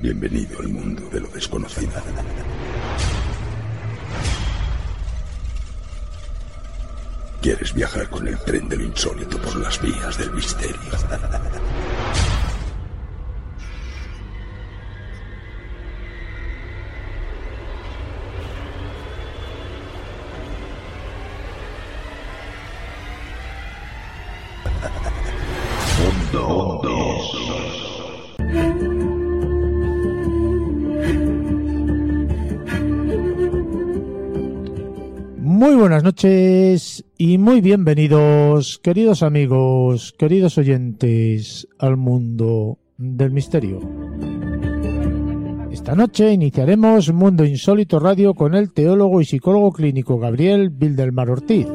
Bienvenido al mundo de lo desconocido. ¿Quieres viajar con el tren de lo insólito por las vías del misterio? Buenas noches y muy bienvenidos, queridos amigos, queridos oyentes, al mundo del misterio. Esta noche iniciaremos Mundo Insólito Radio con el teólogo y psicólogo clínico Gabriel Bildelmar Ortiz.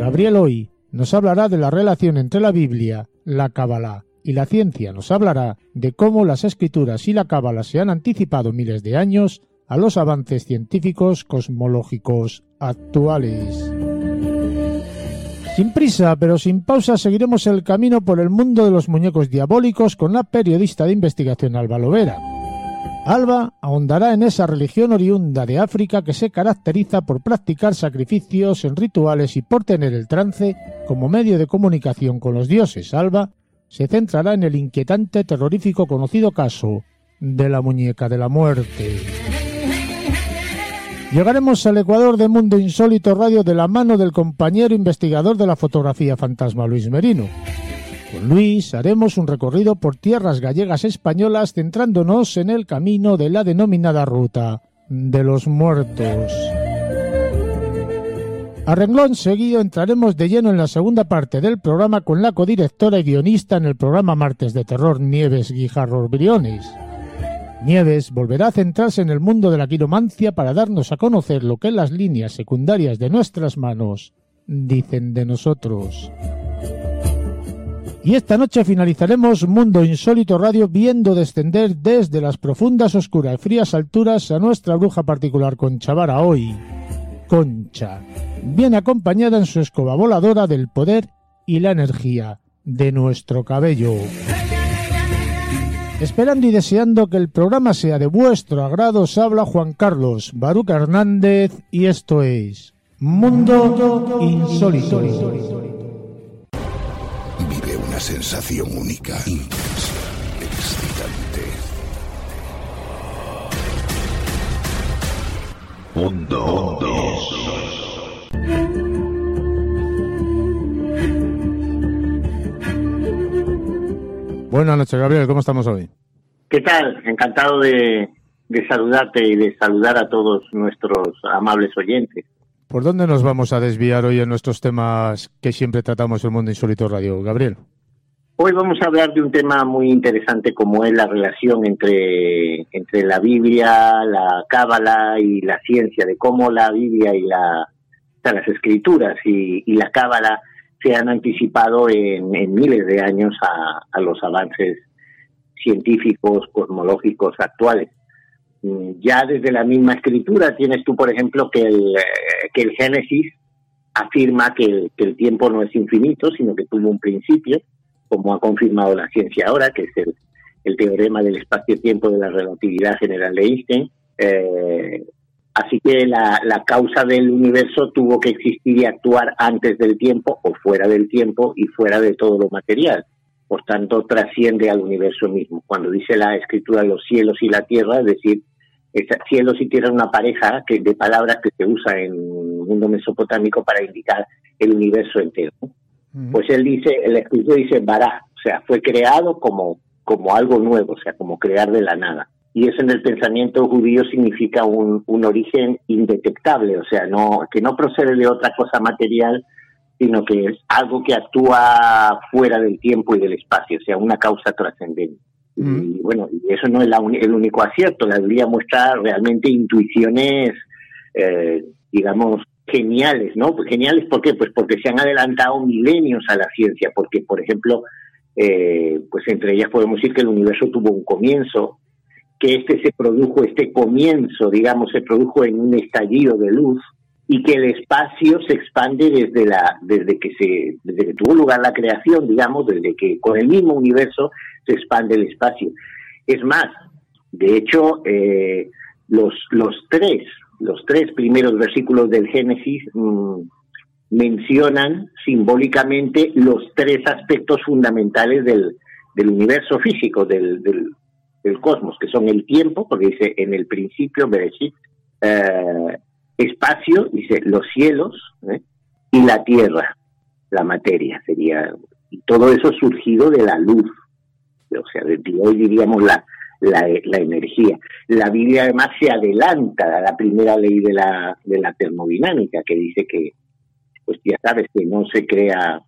Gabriel hoy nos hablará de la relación entre la Biblia, la Cábala y la ciencia. Nos hablará de cómo las escrituras y la Cábala se han anticipado miles de años a los avances científicos cosmológicos actuales. Sin prisa, pero sin pausa, seguiremos el camino por el mundo de los muñecos diabólicos con la periodista de investigación Alba Lovera. Alba ahondará en esa religión oriunda de África que se caracteriza por practicar sacrificios en rituales y por tener el trance como medio de comunicación con los dioses. Alba se centrará en el inquietante, terrorífico conocido caso de la muñeca de la muerte. Llegaremos al Ecuador de Mundo Insólito Radio de la mano del compañero investigador de la fotografía fantasma Luis Merino. Con Luis haremos un recorrido por tierras gallegas españolas centrándonos en el camino de la denominada ruta de los muertos. A renglón seguido entraremos de lleno en la segunda parte del programa con la codirectora y guionista en el programa Martes de Terror Nieves Guijarro Briones. Nieves volverá a centrarse en el mundo de la quiromancia para darnos a conocer lo que las líneas secundarias de nuestras manos dicen de nosotros. Y esta noche finalizaremos Mundo Insólito Radio viendo descender desde las profundas, oscuras y frías alturas a nuestra bruja particular Concha Vara hoy. Concha, bien acompañada en su escoba voladora del poder y la energía de nuestro cabello. Esperando y deseando que el programa sea de vuestro agrado, os habla Juan Carlos Baruca Hernández y esto es Mundo Insólito. Vive una sensación única, intensa, excitante. Mundo Buenas noches, Gabriel, ¿cómo estamos hoy? ¿Qué tal? Encantado de, de saludarte y de saludar a todos nuestros amables oyentes. ¿Por dónde nos vamos a desviar hoy en nuestros temas que siempre tratamos en Mundo Insólito Radio, Gabriel? Hoy vamos a hablar de un tema muy interesante como es la relación entre, entre la Biblia, la Cábala y la ciencia, de cómo la Biblia y la, o sea, las escrituras y, y la Cábala se han anticipado en, miles de años a, los avances científicos, cosmológicos actuales. Mm, Ya desde la misma escritura tienes tú, por ejemplo, que el, eh, Génesis afirma que el, tiempo no es infinito, sino que tuvo un principio, como ha confirmado la ciencia ahora, que es el, el teorema del espacio-tiempo de la relatividad general de Einstein. Eh, así que la, la causa del universo tuvo que existir y actuar antes del tiempo o fuera del tiempo y fuera de todo lo material. Por tanto, trasciende al universo mismo. Cuando dice la escritura los cielos y la tierra, es decir, es cielos y tierra es una pareja que, de palabras que se usa en el mundo mesopotámico para indicar el universo entero. Pues él dice, el escritor dice Bará, o sea, fue creado como, como algo nuevo, o sea, como crear de la nada. Y eso en el pensamiento judío significa un, un origen indetectable, o sea, no, que no procede de otra cosa material, sino que es algo que actúa fuera del tiempo y del espacio, o sea, una causa trascendente. Y bueno, y eso no es la el único acierto. La Biblia muestra realmente intuiciones, eh, digamos, geniales, ¿no? Pues geniales, ¿por qué? Pues porque se han adelantado milenios a la ciencia, porque, por ejemplo, eh, pues entre ellas podemos decir que el universo tuvo un comienzo, que este se produjo, este comienzo, digamos, se produjo en un estallido de luz y que el espacio se expande desde la desde que se desde que tuvo lugar la creación, digamos, desde que con el mismo universo se expande el espacio. Es más, de hecho, eh, los los tres los tres primeros versículos del Génesis mm, mencionan simbólicamente los tres aspectos fundamentales del, del universo físico, del, del, del cosmos, que son el tiempo, porque dice en el principio, Bereshit, eh, espacio, dice los cielos, ¿eh? y la tierra, la materia, sería, todo eso surgido de la luz, o sea, de hoy diríamos la, la, la, energía. La Biblia además se adelanta a la primera ley de la, de la termodinámica, que dice que, pues ya sabes, que no se crea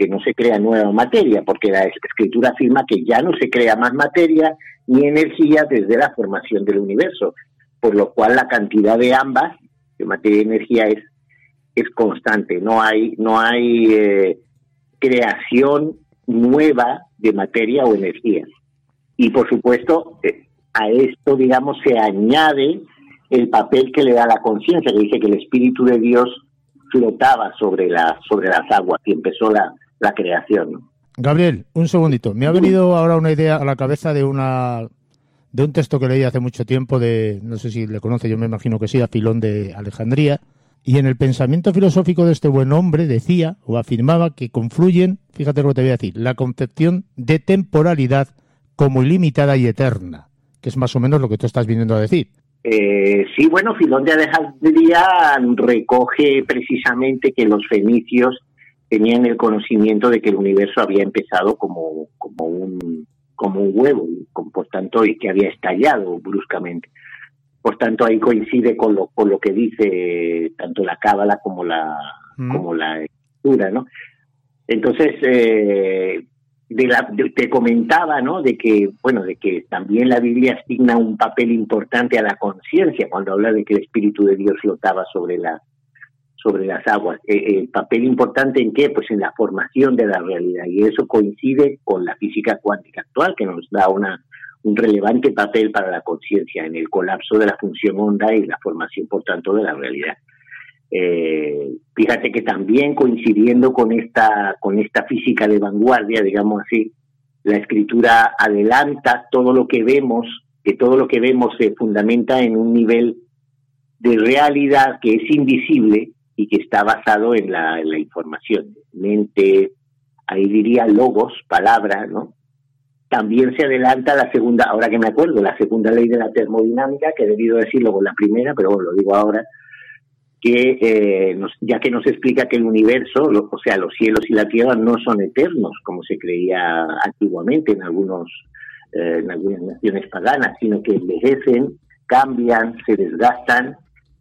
que no se crea nueva materia, porque la escritura afirma que ya no se crea más materia ni energía desde la formación del universo, por lo cual la cantidad de ambas, de materia y energía, es, es constante. No hay, no hay eh, creación nueva de materia o energía. Y por supuesto, eh, a esto, digamos, se añade el papel que le da la conciencia, que dice que el Espíritu de Dios flotaba sobre, la, sobre las aguas y empezó la, la creación. ¿no? Gabriel, un segundito. Me ha venido ahora una idea a la cabeza de una de un texto que leí hace mucho tiempo de, no sé si le conoce, yo me imagino que sí, a Filón de Alejandría, y en el pensamiento filosófico de este buen hombre decía o afirmaba que confluyen, fíjate lo que te voy a decir, la concepción de temporalidad como ilimitada y eterna, que es más o menos lo que tú estás viniendo a decir. Eh, sí, bueno, Filón de Alejandría recoge precisamente que los fenicios tenían el conocimiento de que el universo había empezado como, como un como un huevo, y por tanto, y que había estallado bruscamente. Por tanto, ahí coincide con lo, con lo que dice tanto la cábala como la, mm. como la escritura, ¿no? Entonces, eh, de la, de, te comentaba, ¿no? De que, bueno, de que también la Biblia asigna un papel importante a la conciencia cuando habla de que el Espíritu de Dios flotaba sobre la, sobre las aguas. Eh, ¿El papel importante en qué? Pues en la formación de la realidad. Y eso coincide con la física cuántica actual, que nos da una, un relevante papel para la conciencia en el colapso de la función onda y la formación, por tanto, de la realidad. Eh, fíjate que también coincidiendo con esta, con esta física de vanguardia, digamos así, la escritura adelanta todo lo que vemos, que todo lo que vemos se fundamenta en un nivel de realidad que es invisible y que está basado en la, en la información. Mente, ahí diría logos, palabra, ¿no? También se adelanta la segunda, ahora que me acuerdo, la segunda ley de la termodinámica, que he debido decirlo con la primera, pero bueno, lo digo ahora, que eh, nos, ya que nos explica que el universo, lo, o sea, los cielos y la tierra no son eternos, como se creía antiguamente en algunos eh, en algunas naciones paganas, sino que envejecen, cambian, se desgastan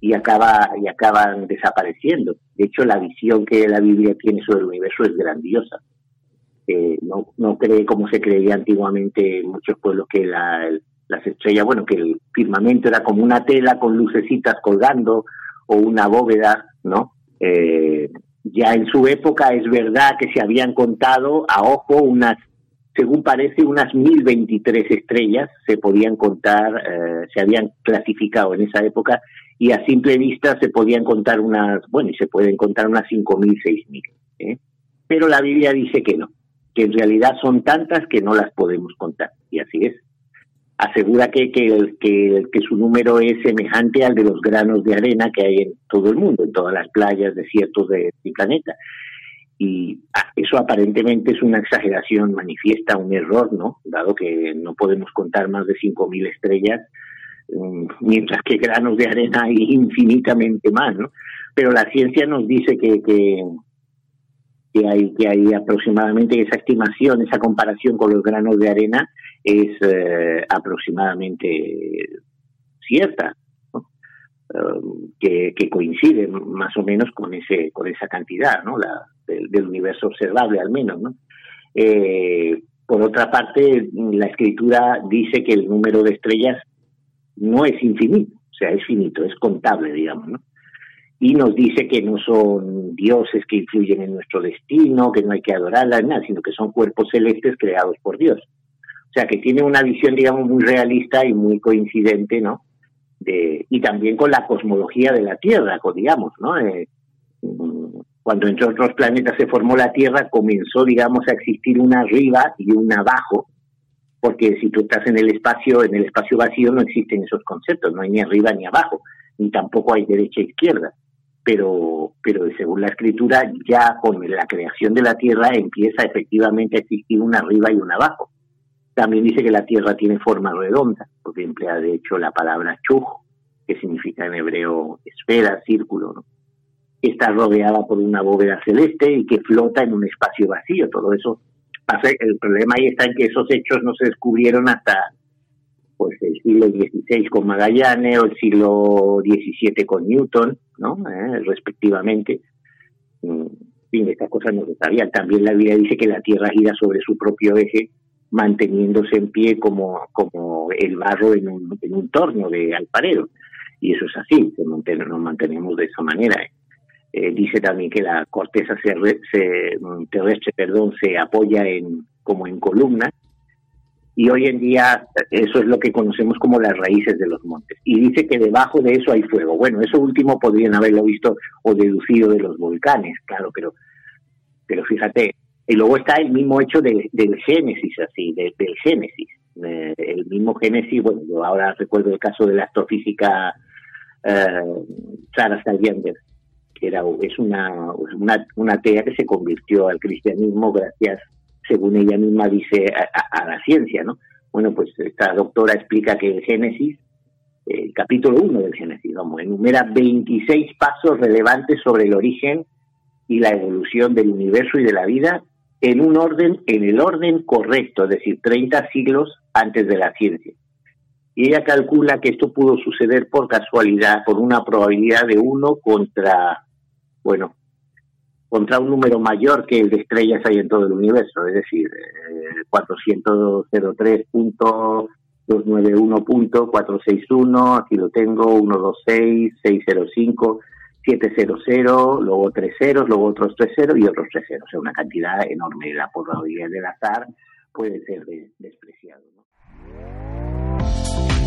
y acaba y acaban desapareciendo. De hecho, la visión que la Biblia tiene sobre el universo es grandiosa. Eh, no, no cree como se creía antiguamente en muchos pueblos que la, las estrellas, bueno, que el firmamento era como una tela con lucecitas colgando o una bóveda, ¿no? Eh, ya en su época es verdad que se habían contado a ojo unas, según parece, unas 1023 estrellas se podían contar, eh, se habían clasificado en esa época y a simple vista se podían contar unas, bueno, y se pueden contar unas 5.000, 6.000. ¿eh? Pero la Biblia dice que no, que en realidad son tantas que no las podemos contar, y así es. Asegura que, que, que, su número es semejante al de los granos de arena que hay en todo el mundo, en todas las playas, desiertos de, del planeta. Y eso aparentemente es una exageración manifiesta, un error, ¿no? Dado que no podemos contar más de 5.000 estrellas, mientras que granos de arena hay infinitamente más, ¿no? Pero la ciencia nos dice que, que, que, hay, que hay aproximadamente esa estimación, esa comparación con los granos de arena es eh, aproximadamente cierta, ¿no? um, que, que, coincide más o menos con ese con esa cantidad, ¿no? La, del, del universo observable al menos, ¿no? Eh, Por otra parte, la escritura dice que el número de estrellas no es infinito, o sea, es finito, es contable, digamos, ¿no? Y nos dice que no son dioses que influyen en nuestro destino, que no hay que adorarlas, nada, sino que son cuerpos celestes creados por Dios. O sea, que tiene una visión, digamos, muy realista y muy coincidente, ¿no? De, y también con la cosmología de la Tierra, digamos, ¿no? Eh, cuando entre otros planetas se formó la Tierra, comenzó, digamos, a existir una arriba y una abajo, porque si tú estás en el espacio, en el espacio vacío no existen esos conceptos, no hay ni arriba ni abajo, ni tampoco hay derecha e izquierda. Pero, pero según la escritura, ya con la creación de la Tierra empieza efectivamente a existir una arriba y una abajo. También dice que la Tierra tiene forma redonda, porque emplea de hecho la palabra chuj, que significa en hebreo esfera, círculo, ¿no? está rodeada por una bóveda celeste y que flota en un espacio vacío. Todo eso El problema ahí está en que esos hechos no se descubrieron hasta pues el siglo XVI con Magallanes o el siglo XVII con Newton, ¿no? Eh, respectivamente. Mm, en estas cosas no se sabían. También la Biblia dice que la Tierra gira sobre su propio eje, manteniéndose en pie como, como el barro en un, en un torno de alfarero. Y eso es así, nos mantenemos de esa manera. ¿Eh? Dice también que la corteza terrestre perdón, se apoya en, como en columnas y hoy en día eso es lo que conocemos como las raíces de los montes. Y dice que debajo de eso hay fuego. Bueno, eso último podrían haberlo visto o deducido de los volcanes, claro, pero, pero fíjate. Y luego está el mismo hecho del Génesis, así, del Génesis. Eh, el mismo Génesis, bueno, yo ahora recuerdo el caso de la astrofísica eh, Sarah Saliander, era, es una, una, una que se convirtió al cristianismo gracias, según ella misma dice, a, la ciencia, ¿no? Bueno, pues esta doctora explica que el Génesis, el capítulo 1 del Génesis, vamos, enumera 26 pasos relevantes sobre el origen y la evolución del universo y de la vida en un orden, en el orden correcto, es decir, 30 siglos antes de la ciencia. Y ella calcula que esto pudo suceder por casualidad, por una probabilidad de 1 contra bueno, contra un número mayor que el de estrellas hay en todo el universo, es decir, eh, 403.291.461, aquí lo tengo, 126, 605, 700, luego tres ceros, luego otros tres ceros y otros tres ceros, o sea, una cantidad enorme. La probabilidad del azar puede ser despreciado.